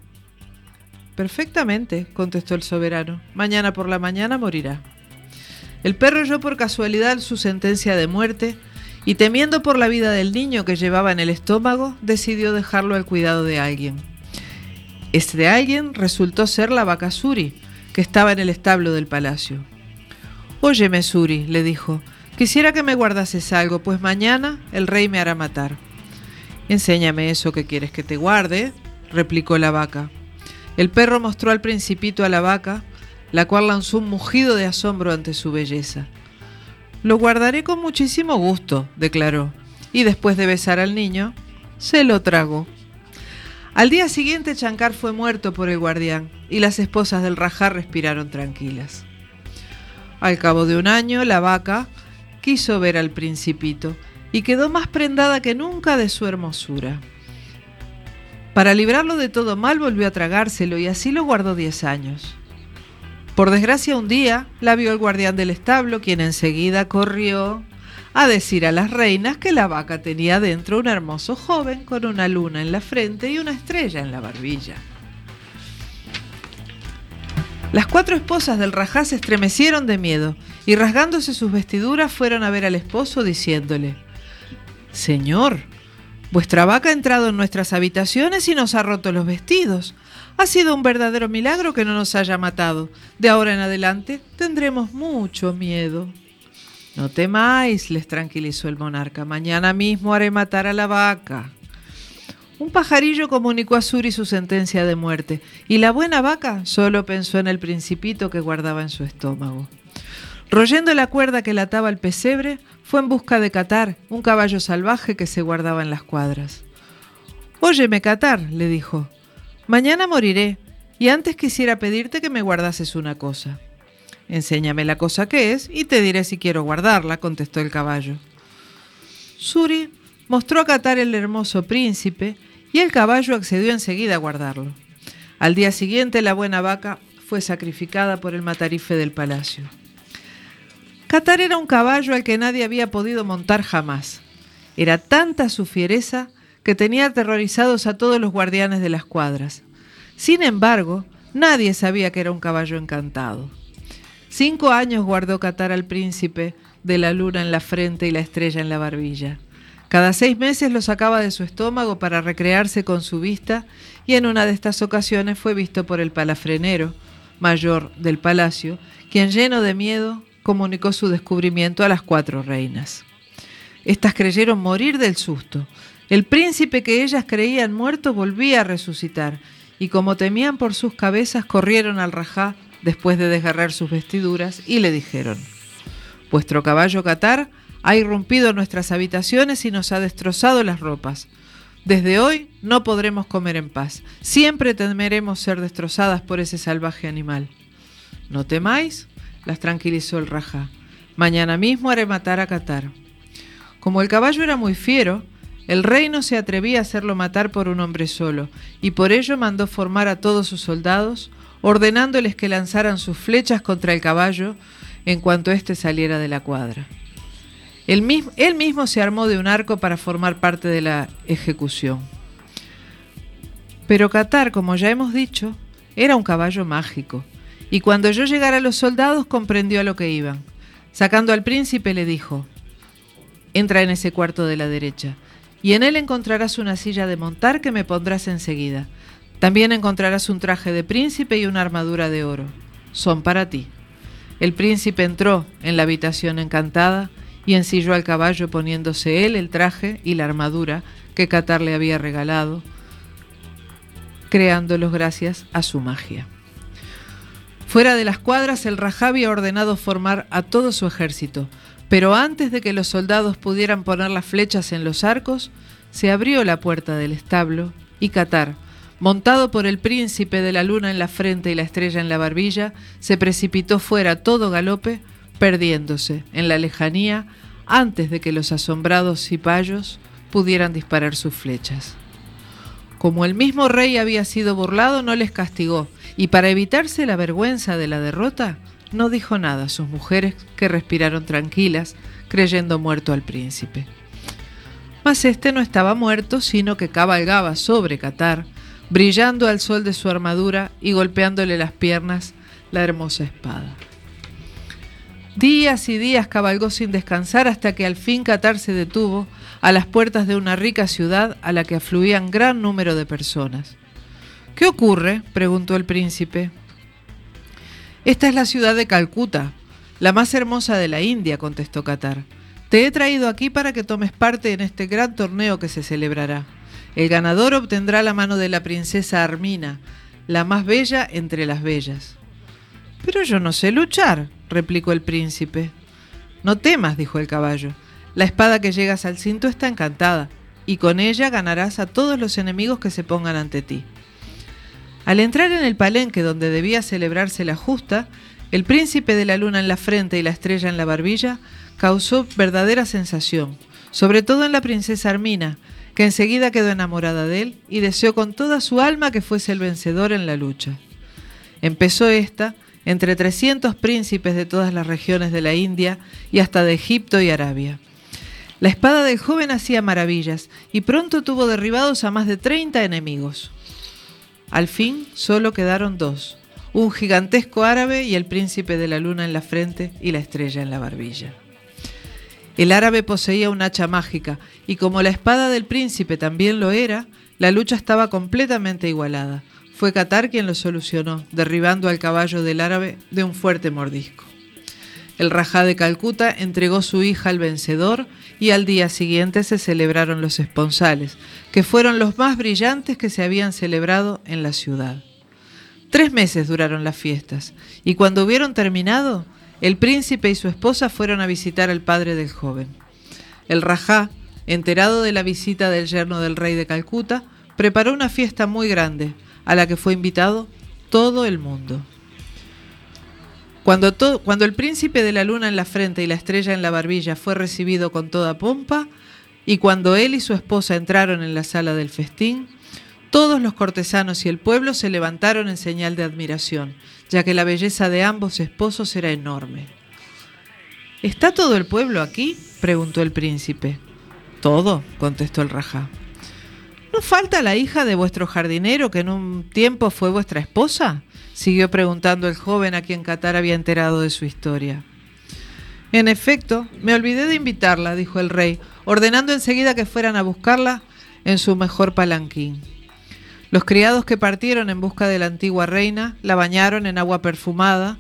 Perfectamente, contestó el soberano. Mañana por la mañana morirá. El perro oyó por casualidad su sentencia de muerte y temiendo por la vida del niño que llevaba en el estómago, decidió dejarlo al cuidado de alguien. Este alguien resultó ser la vaca Suri, que estaba en el establo del palacio. Óyeme, Suri, le dijo, quisiera que me guardases algo, pues mañana el rey me hará matar. Enséñame eso que quieres que te guarde, replicó la vaca. El perro mostró al principito a la vaca, la cual lanzó un mugido de asombro ante su belleza. Lo guardaré con muchísimo gusto, declaró, y después de besar al niño, se lo tragó. Al día siguiente Chankar fue muerto por el guardián y las esposas del Rajá respiraron tranquilas. Al cabo de un año, la vaca quiso ver al principito y quedó más prendada que nunca de su hermosura. Para librarlo de todo mal volvió a tragárselo y así lo guardó diez años. Por desgracia un día la vio el guardián del establo, quien enseguida corrió a decir a las reinas que la vaca tenía dentro un hermoso joven con una luna en la frente y una estrella en la barbilla. Las cuatro esposas del rajá se estremecieron de miedo y rasgándose sus vestiduras fueron a ver al esposo diciéndole, Señor, vuestra vaca ha entrado en nuestras habitaciones y nos ha roto los vestidos. Ha sido un verdadero milagro que no nos haya matado. De ahora en adelante tendremos mucho miedo. No temáis, les tranquilizó el monarca. Mañana mismo haré matar a la vaca. Un pajarillo comunicó a Suri su sentencia de muerte, y la buena vaca solo pensó en el principito que guardaba en su estómago. Royendo la cuerda que la ataba al pesebre, fue en busca de Catar, un caballo salvaje que se guardaba en las cuadras. Óyeme, Catar, le dijo, mañana moriré, y antes quisiera pedirte que me guardases una cosa. Enséñame la cosa que es y te diré si quiero guardarla, contestó el caballo. Suri mostró a Catar el hermoso príncipe y el caballo accedió enseguida a guardarlo. Al día siguiente la buena vaca fue sacrificada por el matarife del palacio. Catar era un caballo al que nadie había podido montar jamás. Era tanta su fiereza que tenía aterrorizados a todos los guardianes de las cuadras. Sin embargo, nadie sabía que era un caballo encantado. Cinco años guardó Catar al príncipe de la luna en la frente y la estrella en la barbilla. Cada seis meses lo sacaba de su estómago para recrearse con su vista y en una de estas ocasiones fue visto por el palafrenero mayor del palacio, quien lleno de miedo comunicó su descubrimiento a las cuatro reinas. Estas creyeron morir del susto. El príncipe que ellas creían muerto volvía a resucitar, y como temían por sus cabezas, corrieron al rajá después de desgarrar sus vestiduras y le dijeron, Vuestro caballo Qatar ha irrumpido nuestras habitaciones y nos ha destrozado las ropas. Desde hoy no podremos comer en paz. Siempre temeremos ser destrozadas por ese salvaje animal. No temáis, las tranquilizó el Raja. Mañana mismo haré matar a Qatar. Como el caballo era muy fiero, el rey no se atrevía a hacerlo matar por un hombre solo, y por ello mandó formar a todos sus soldados, ordenándoles que lanzaran sus flechas contra el caballo en cuanto éste saliera de la cuadra. Él mismo, él mismo se armó de un arco para formar parte de la ejecución. Pero Qatar, como ya hemos dicho, era un caballo mágico, y cuando yo llegara a los soldados comprendió a lo que iban. Sacando al príncipe le dijo, entra en ese cuarto de la derecha, y en él encontrarás una silla de montar que me pondrás enseguida. También encontrarás un traje de príncipe y una armadura de oro. Son para ti. El príncipe entró en la habitación encantada y ensilló al caballo poniéndose él el traje y la armadura que Qatar le había regalado. creándolos gracias a su magia. Fuera de las cuadras, el Rajá había ordenado formar a todo su ejército, pero antes de que los soldados pudieran poner las flechas en los arcos, se abrió la puerta del establo y Qatar, montado por el príncipe de la luna en la frente y la estrella en la barbilla, se precipitó fuera todo galope, perdiéndose en la lejanía antes de que los asombrados cipayos pudieran disparar sus flechas. Como el mismo rey había sido burlado, no les castigó, y para evitarse la vergüenza de la derrota, no dijo nada a sus mujeres que respiraron tranquilas, creyendo muerto al príncipe. Mas este no estaba muerto, sino que cabalgaba sobre Qatar, brillando al sol de su armadura y golpeándole las piernas la hermosa espada. Días y días cabalgó sin descansar hasta que al fin Qatar se detuvo a las puertas de una rica ciudad a la que afluían gran número de personas. ¿Qué ocurre? preguntó el príncipe. Esta es la ciudad de Calcuta, la más hermosa de la India, contestó Qatar. Te he traído aquí para que tomes parte en este gran torneo que se celebrará. El ganador obtendrá la mano de la princesa Armina, la más bella entre las bellas. Pero yo no sé luchar, replicó el príncipe. No temas, dijo el caballo. La espada que llegas al cinto está encantada, y con ella ganarás a todos los enemigos que se pongan ante ti. Al entrar en el palenque donde debía celebrarse la justa, el príncipe de la luna en la frente y la estrella en la barbilla causó verdadera sensación, sobre todo en la princesa Armina, que enseguida quedó enamorada de él y deseó con toda su alma que fuese el vencedor en la lucha. Empezó esta entre 300 príncipes de todas las regiones de la India y hasta de Egipto y Arabia. La espada del joven hacía maravillas y pronto tuvo derribados a más de 30 enemigos. Al fin solo quedaron dos, un gigantesco árabe y el príncipe de la luna en la frente y la estrella en la barbilla. El árabe poseía un hacha mágica y como la espada del príncipe también lo era, la lucha estaba completamente igualada. Fue Qatar quien lo solucionó, derribando al caballo del árabe de un fuerte mordisco. El Rajá de Calcuta entregó su hija al vencedor y al día siguiente se celebraron los esponsales, que fueron los más brillantes que se habían celebrado en la ciudad. Tres meses duraron las fiestas, y cuando hubieron terminado, el príncipe y su esposa fueron a visitar al padre del joven. El Rajá, enterado de la visita del yerno del rey de Calcuta, preparó una fiesta muy grande, a la que fue invitado todo el mundo. Cuando, cuando, el príncipe de la luna en la frente y la estrella en la barbilla fue recibido con toda pompa, y cuando él y su esposa entraron en la sala del festín, todos los cortesanos y el pueblo se levantaron en señal de admiración, ya que la belleza de ambos esposos era enorme. ¿Está todo el pueblo aquí? preguntó el príncipe. Todo, contestó el rajá. ¿No falta la hija de vuestro jardinero que en un tiempo fue vuestra esposa? siguió preguntando el joven a quien Qatar había enterado de su historia. En efecto, me olvidé de invitarla, dijo el rey, ordenando enseguida que fueran a buscarla en su mejor palanquín. Los criados que partieron en busca de la antigua reina la bañaron en agua perfumada,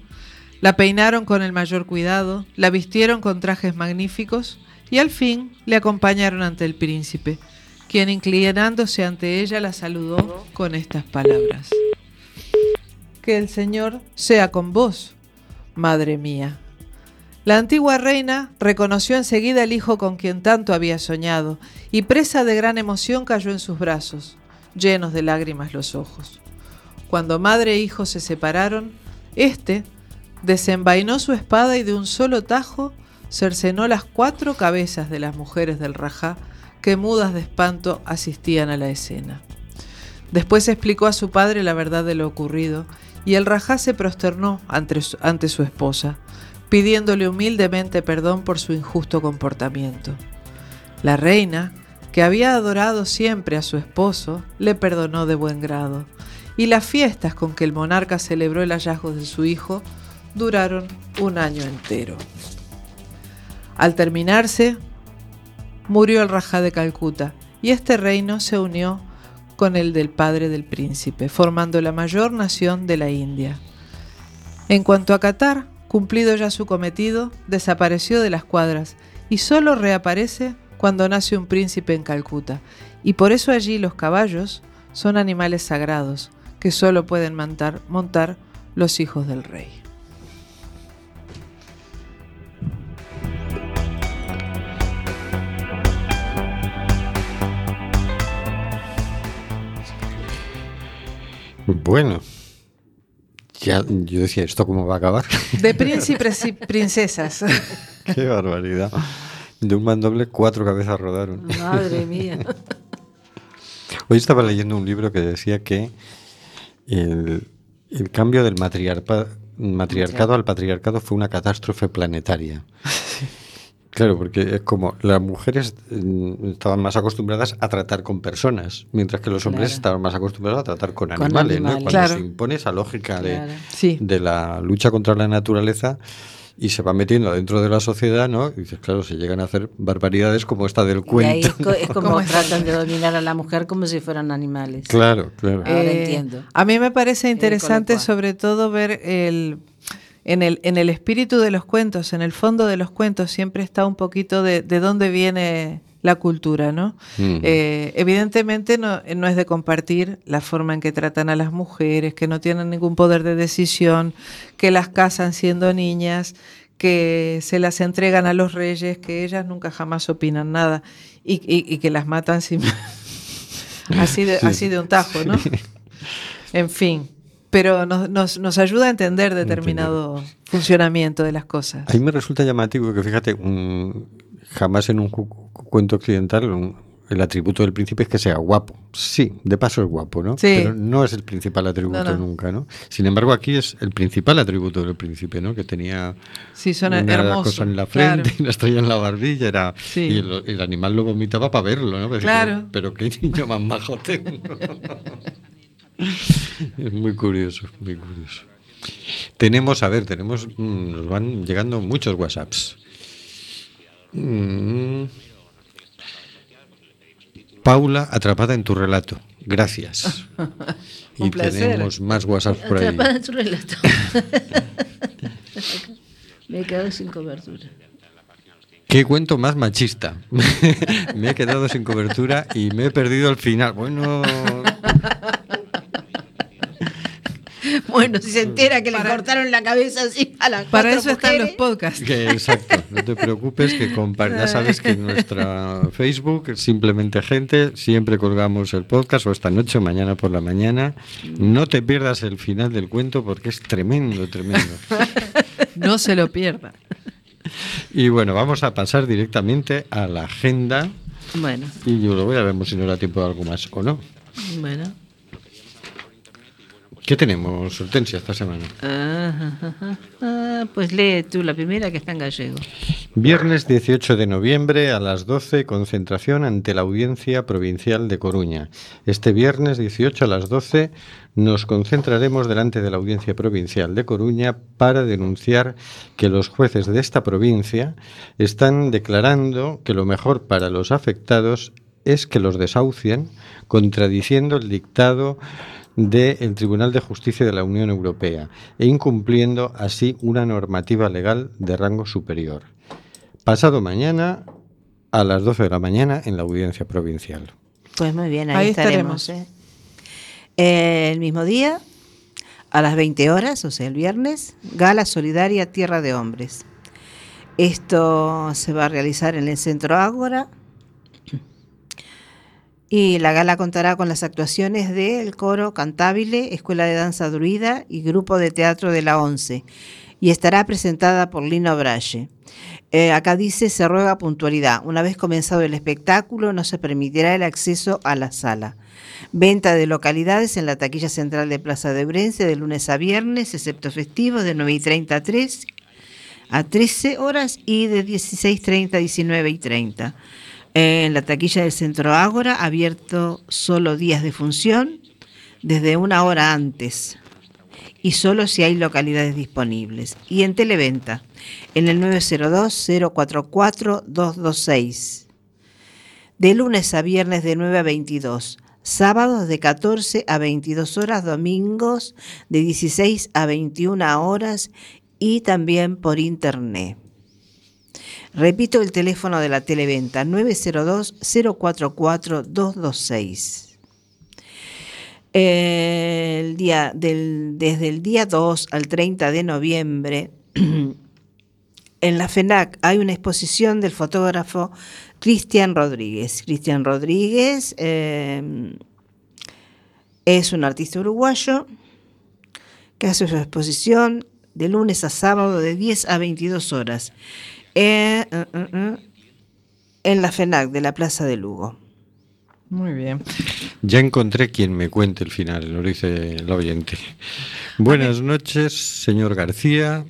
la peinaron con el mayor cuidado, la vistieron con trajes magníficos y al fin le acompañaron ante el príncipe, quien inclinándose ante ella la saludó con estas palabras. Que el Señor sea con vos, madre mía. La antigua reina reconoció enseguida el hijo con quien tanto había soñado, y presa de gran emoción cayó en sus brazos, llenos de lágrimas los ojos. Cuando madre e hijo se separaron, éste desenvainó su espada y de un solo tajo cercenó las cuatro cabezas de las mujeres del Rajá que mudas de espanto asistían a la escena. Después explicó a su padre la verdad de lo ocurrido y el rajá se prosternó ante su, ante su esposa, pidiéndole humildemente perdón por su injusto comportamiento. La reina, que había adorado siempre a su esposo, le perdonó de buen grado, y las fiestas con que el monarca celebró el hallazgo de su hijo duraron un año entero. Al terminarse, murió el Rajá de Calcuta y este reino se unió con el del padre del príncipe, formando la mayor nación de la India. En cuanto a Qatar, cumplido ya su cometido, desapareció de las cuadras y solo reaparece cuando nace un príncipe en Calcuta, y por eso allí los caballos son animales sagrados que solo pueden montar, montar los hijos del rey. Bueno, ya yo decía, ¿esto cómo va a acabar? De príncipes y princesas. Qué barbaridad. De un mandoble, cuatro cabezas rodaron. Madre mía. Hoy estaba leyendo un libro que decía que el, el cambio del matriarcado al patriarcado fue una catástrofe planetaria. Claro, porque es como las mujeres mm, estaban más acostumbradas a tratar con personas, mientras que los hombres Claro. estaban más acostumbrados a tratar con, Con animales, ¿no? Cuando Claro. se impone esa lógica de. Sí. de la lucha contra la naturaleza y se va metiendo dentro de la sociedad, ¿no? Y dices, claro, se llegan a hacer barbaridades como esta del Y ahí cuento. es, co- es como tratan de dominar a la mujer como si fueran animales. Claro, claro. Ahora entiendo. Eh, A mí me parece Eh, interesante sobre todo ver el en el en el espíritu de los cuentos, en el fondo de los cuentos siempre está un poquito de, de dónde viene la cultura, ¿no? Eh, evidentemente no, no es de compartir la forma en que tratan a las mujeres, que no tienen ningún poder de decisión, que las casan siendo niñas, que se las entregan a los reyes, que ellas nunca jamás opinan nada y, y- y que las matan sin así de, Sí. así de un tajo, ¿no? En fin, pero nos, nos, nos ayuda a entender determinado funcionamiento de las cosas. A mí me resulta llamativo que, fíjate, un- jamás en un cu- cu- cuento occidental un- el atributo del príncipe es que sea guapo. Sí, de paso es guapo, ¿no? Sí. Pero no es el principal atributo No, no. nunca, ¿no? Sin embargo, aquí es el principal atributo del príncipe, ¿no? Que tenía Sí, son una cosa en la frente claro. y una estrella en la barbilla. Era, Sí. Y el, el animal lo vomitaba para verlo, ¿no? Pero, Claro. Pero, qué niño más majo tengo. es muy curioso, muy curioso. Tenemos, a ver, tenemos, mm, nos van llegando muchos WhatsApps. Mm. Paula, atrapada en tu relato. Gracias. Un y placer. tenemos más WhatsApps por ahí. Atrapada en relato. Me he quedado sin cobertura. ¿Qué cuento más machista? me he quedado sin cobertura y me he perdido el final. Bueno, Bueno, si se entera que Para- le cortaron la cabeza así a las Para eso están los podcasts. que exacto. No te preocupes que ya sabes que en nuestra Facebook, simplemente gente, siempre colgamos el podcast o esta noche o mañana por la mañana. No te pierdas el final del cuento porque es tremendo, tremendo. No se lo pierdan. Y bueno, vamos a pasar directamente a la agenda Bueno, y yo lo voy a ver si nos da tiempo de algo más o no. bueno. ¿Qué tenemos, Hortensia, esta semana? Ah, ah, ah, ah, pues lee tú la primera que está en gallego. Viernes 18 de noviembre a las 12, concentración ante la Audiencia Provincial de Coruña. Este viernes 18 a las 12 nos concentraremos delante de la Audiencia Provincial de Coruña para denunciar que los jueces de esta provincia están declarando que lo mejor para los afectados es que los desahucien, contradiciendo el dictado del Tribunal de Justicia de la Unión Europea e incumpliendo así una normativa legal de rango superior. Pasado mañana a las 12 de la mañana en la audiencia provincial. Pues muy bien, ahí, Ahí estaremos. Eh, el mismo día, a las 20 horas, o sea, el viernes, Gala Solidaria Tierra de Hombres. Esto se va a realizar en el Centro Ágora. Y la gala contará con las actuaciones del coro Cantabile, Escuela de Danza Druida y Grupo de Teatro de la ONCE. Y estará presentada por Lino Braille. Eh, acá dice, se ruega puntualidad. Una vez comenzado el espectáculo, no se permitirá el acceso a la sala. Venta de localidades en la taquilla central de Plaza de Brense de lunes a viernes, excepto festivos, de 9 y 30 a 3 a 13 horas y de 16.30 a 19 y 30. En la taquilla del Centro Ágora, abierto solo días de función, desde una hora antes y solo si hay localidades disponibles. Y en Televenta, en el 902-044-226. De lunes a viernes de 9 a 22. Sábados de 14 a 22 horas, domingos de 16 a 21 horas y también por internet. Repito el teléfono de la televenta 902-044-226. Eh, el día del, desde el día 2 al 30 de noviembre, en la FENAC hay una exposición del fotógrafo Cristian Rodríguez. Cristian Rodríguez eh, es un artista uruguayo que hace su exposición de lunes a sábado de 10 a 22 horas eh, eh, eh, eh, en la FENAC de la Plaza de Lugo. Muy bien. Ya encontré quien me cuente el final, lo dice el oyente. Buenas noches, señor García.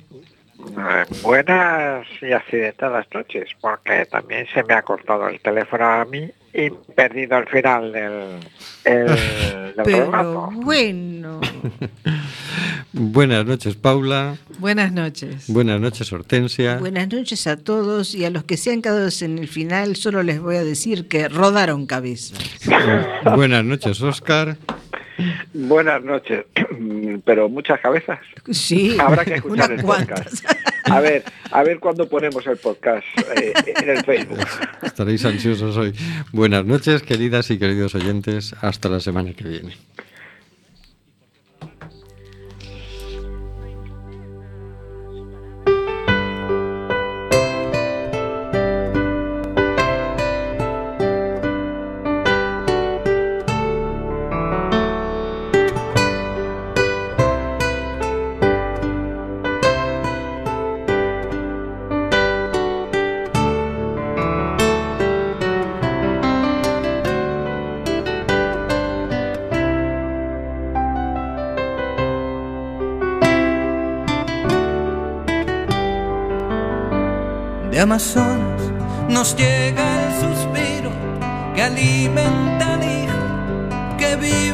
Eh, Buenas y accidentadas noches, porque también se me ha cortado el teléfono a mí y perdido el final del, el, del Pero relato. bueno, Buenas noches, Paula. Buenas noches. Buenas noches, Hortensia. buenas noches a todos y a los que se han quedado en el final solo les voy a decir que rodaron cabeza. Buenas noches, Oscar. Buenas noches, pero muchas cabezas. Sí, Habrá que escuchar unas el cuantas. podcast. A ver, a ver cuándo ponemos el podcast eh, en el Facebook. Estaréis ansiosos hoy. Buenas noches, queridas y queridos oyentes. Hasta la semana que viene.